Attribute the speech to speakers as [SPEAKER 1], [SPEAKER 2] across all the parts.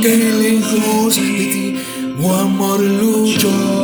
[SPEAKER 1] que lejos de ti, o amor luchó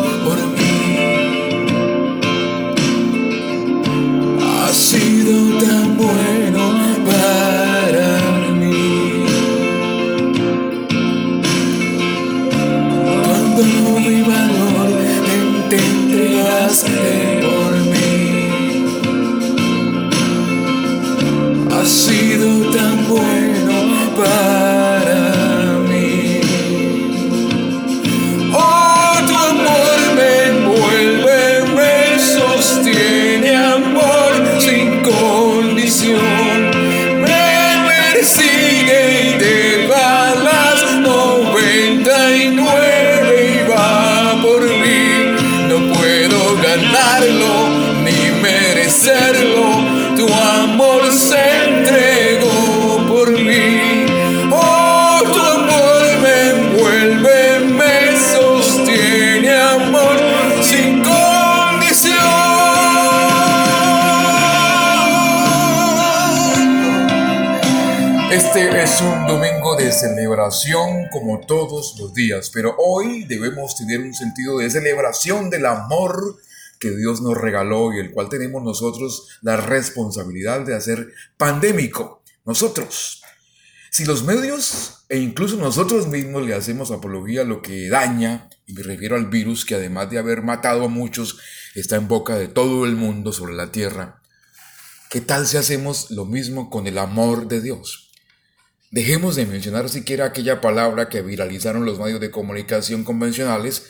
[SPEAKER 1] ganarlo ni merecerlo. Tu amor se entregó por mí. Oh, tu amor me envuelve, me sostiene, amor sin condición. Este es un domingo de celebración como todos los días, pero hoy debemos tener un sentido de celebración del amor que Dios nos regaló y el cual tenemos nosotros la responsabilidad de hacer pandémico. Nosotros. Si los medios e incluso nosotros mismos le hacemos apología a lo que daña, y me refiero al virus que además de haber matado a muchos, está en boca de todo el mundo sobre la tierra, ¿qué tal si hacemos lo mismo con el amor de Dios? Dejemos de mencionar siquiera aquella palabra que viralizaron los medios de comunicación convencionales,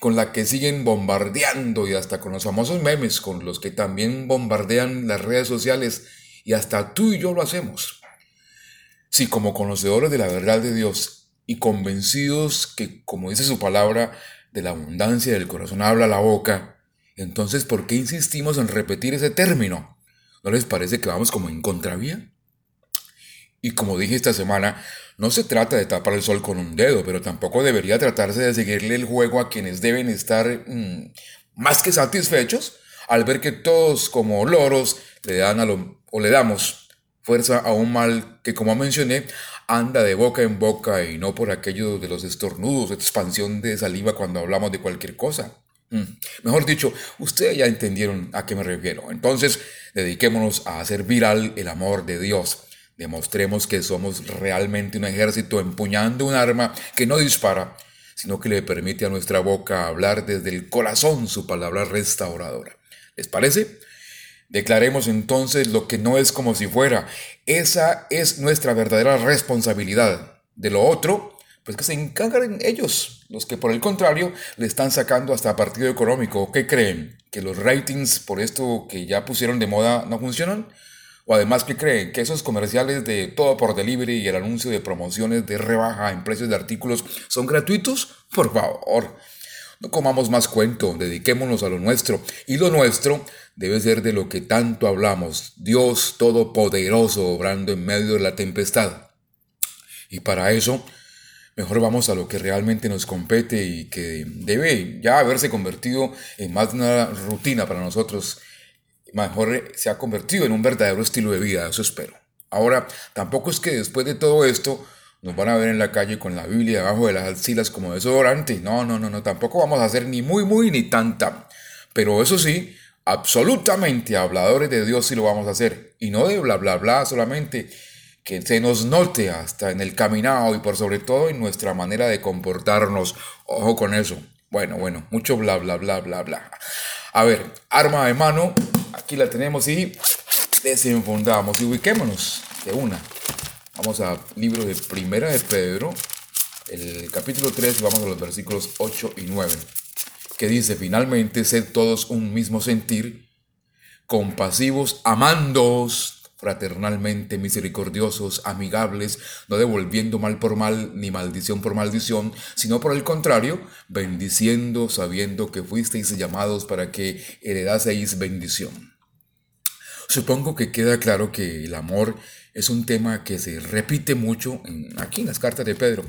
[SPEAKER 1] con la que siguen bombardeando y hasta con los famosos memes, con los que también bombardean las redes sociales y hasta tú y yo lo hacemos. Si como conocedores de la verdad de Dios y convencidos que, como dice su palabra, de la abundancia del corazón habla la boca, entonces ¿por qué insistimos en repetir ese término? ¿No les parece que vamos como en contravía? Y como dije esta semana, no se trata de tapar el sol con un dedo, pero tampoco debería tratarse de seguirle el juego a quienes deben estar mmm, más que satisfechos al ver que todos como loros le dan a lo, o le damos fuerza a un mal que como mencioné anda de boca en boca y no por aquello de los estornudos, expansión de saliva cuando hablamos de cualquier cosa. Mm. Mejor dicho, ustedes ya entendieron a qué me refiero. Entonces, dediquémonos a hacer viral el amor de Dios Demostremos que somos realmente un ejército empuñando un arma que no dispara, sino que le permite a nuestra boca hablar desde el corazón su palabra restauradora. ¿Les parece? Declaremos entonces lo que no es como si fuera. Esa es nuestra verdadera responsabilidad. De lo otro, pues que se encarguen ellos, los que por el contrario le están sacando hasta partido económico. ¿Qué creen? ¿Que los ratings por esto que ya pusieron de moda no funcionan? O además que creen que esos comerciales de todo por delivery y el anuncio de promociones de rebaja en precios de artículos son gratuitos? Por favor, no comamos más cuento, dediquémonos a lo nuestro. Y lo nuestro debe ser de lo que tanto hablamos, Dios Todopoderoso obrando en medio de la tempestad. Y para eso, mejor vamos a lo que realmente nos compete y que debe ya haberse convertido en más una rutina para nosotros mejor se ha convertido en un verdadero estilo de vida, eso espero. Ahora, tampoco es que después de todo esto nos van a ver en la calle con la Biblia debajo de las axilas como desodorante. No, no, no, no, tampoco vamos a hacer ni muy, muy, ni tanta. Pero eso sí, absolutamente habladores de Dios sí lo vamos a hacer. Y no de bla, bla, bla solamente. Que se nos note hasta en el caminado y por sobre todo en nuestra manera de comportarnos. Ojo con eso. Bueno, bueno, mucho bla, bla, bla, bla, bla. A ver, arma de mano, aquí la tenemos y desenfundamos y ubiquémonos de una. Vamos al libro de Primera de Pedro, el capítulo 3, vamos a los versículos 8 y 9, que dice, finalmente, sed todos un mismo sentir, compasivos, amándoos fraternalmente misericordiosos, amigables, no devolviendo mal por mal ni maldición por maldición, sino por el contrario, bendiciendo, sabiendo que fuisteis llamados para que heredaseis bendición. Supongo que queda claro que el amor es un tema que se repite mucho aquí en las cartas de Pedro.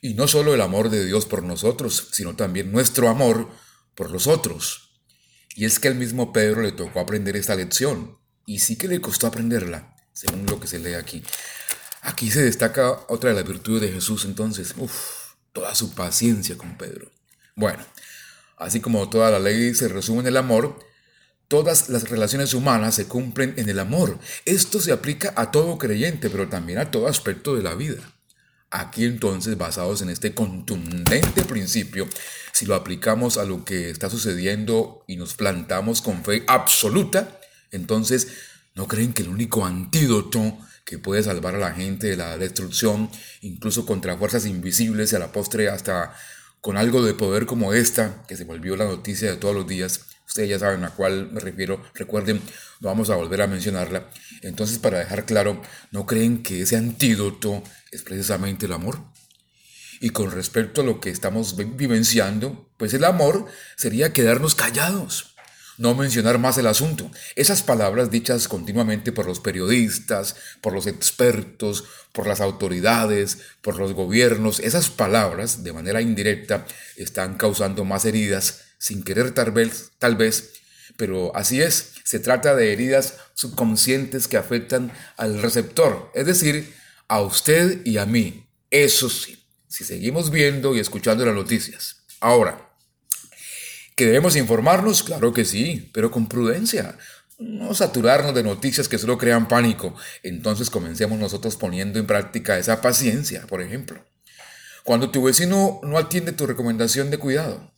[SPEAKER 1] Y no solo el amor de Dios por nosotros, sino también nuestro amor por los otros. Y es que al mismo Pedro le tocó aprender esta lección, y sí que le costó aprenderla, según lo que se lee aquí. Aquí se destaca otra de las virtudes de Jesús entonces, Uf, toda su paciencia con Pedro. Bueno, así como toda la ley se resume en el amor, todas las relaciones humanas se cumplen en el amor. Esto se aplica a todo creyente, pero también a todo aspecto de la vida. Aquí entonces, basados en este contundente principio, si lo aplicamos a lo que está sucediendo y nos plantamos con fe absoluta, entonces, ¿no creen que el único antídoto que puede salvar a la gente de la destrucción, incluso contra fuerzas invisibles y a la postre hasta con algo de poder como esta, que se volvió la noticia de todos los días, ustedes ya saben a cuál me refiero, recuerden, no vamos a volver a mencionarla. Entonces, para dejar claro, ¿no creen que ese antídoto es precisamente el amor? Y con respecto a lo que estamos vivenciando, pues el amor sería quedarnos callados no mencionar más el asunto. Esas palabras dichas continuamente por los periodistas, por los expertos, por las autoridades, por los gobiernos, esas palabras de manera indirecta están causando más heridas, sin querer tal vez, pero así es, se trata de heridas subconscientes que afectan al receptor, es decir, a usted y a mí. Eso sí, si seguimos viendo y escuchando las noticias. Ahora, ¿Que debemos informarnos? Claro que sí, pero con prudencia. No saturarnos de noticias que solo crean pánico. Entonces comencemos nosotros poniendo en práctica esa paciencia, por ejemplo. Cuando tu vecino no atiende tu recomendación de cuidado.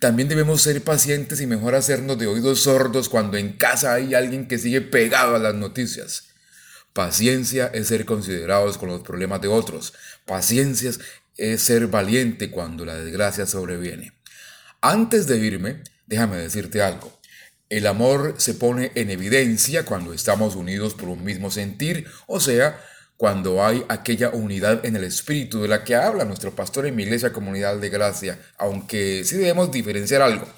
[SPEAKER 1] También debemos ser pacientes y mejor hacernos de oídos sordos cuando en casa hay alguien que sigue pegado a las noticias. Paciencia es ser considerados con los problemas de otros. Paciencia es ser valiente cuando la desgracia sobreviene. Antes de irme, déjame decirte algo. El amor se pone en evidencia cuando estamos unidos por un mismo sentir, o sea, cuando hay aquella unidad en el espíritu de la que habla nuestro pastor en mi iglesia comunidad de gracia, aunque sí debemos diferenciar algo,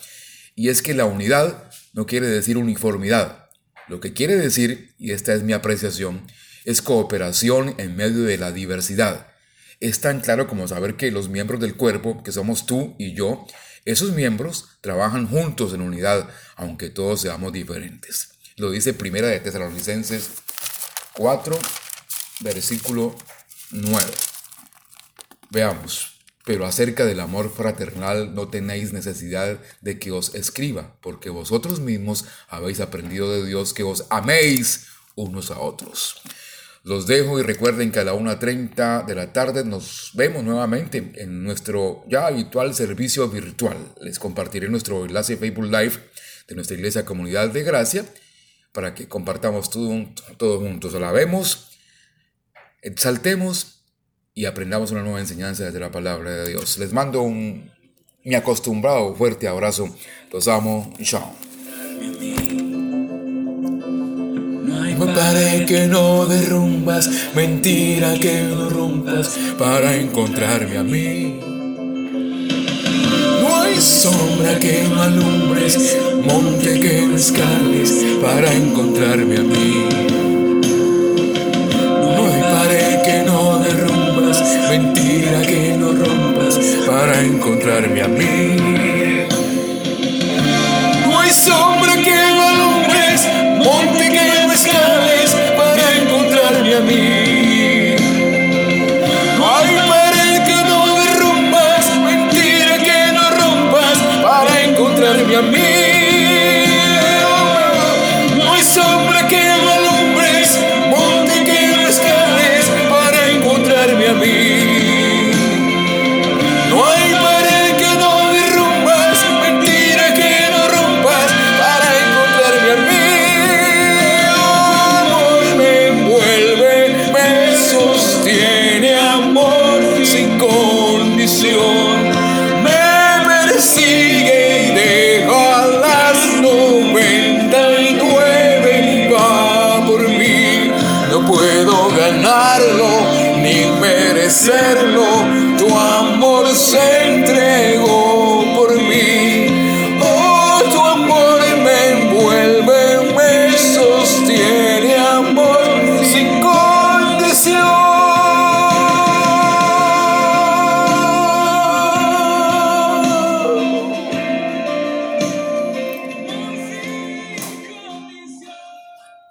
[SPEAKER 1] y es que la unidad no quiere decir uniformidad. Lo que quiere decir, y esta es mi apreciación, es cooperación en medio de la diversidad. Es tan claro como saber que los miembros del cuerpo, que somos tú y yo, esos miembros trabajan juntos en unidad, aunque todos seamos diferentes. Lo dice Primera de Tesalonicenses 4, versículo 9. Veamos, pero acerca del amor fraternal no tenéis necesidad de que os escriba, porque vosotros mismos habéis aprendido de Dios que os améis unos a otros. Los dejo y recuerden que a la 1.30 de la tarde nos vemos nuevamente en nuestro ya habitual servicio virtual. Les compartiré nuestro enlace Facebook Live de nuestra iglesia Comunidad de Gracia para que compartamos todo, todos juntos. Alabemos, exaltemos y aprendamos una nueva enseñanza desde la palabra de Dios. Les mando un mi acostumbrado fuerte abrazo. Los amo. Chao.
[SPEAKER 2] Pared que no derrumbas, mentira que no rompas para encontrarme a mí. No hay sombra que no alumbres, monte que no escales para encontrarme a mí. No hay pared que no derrumbas, mentira que no rompas para encontrarme a mí. Merecerlo, tu amor se entregó.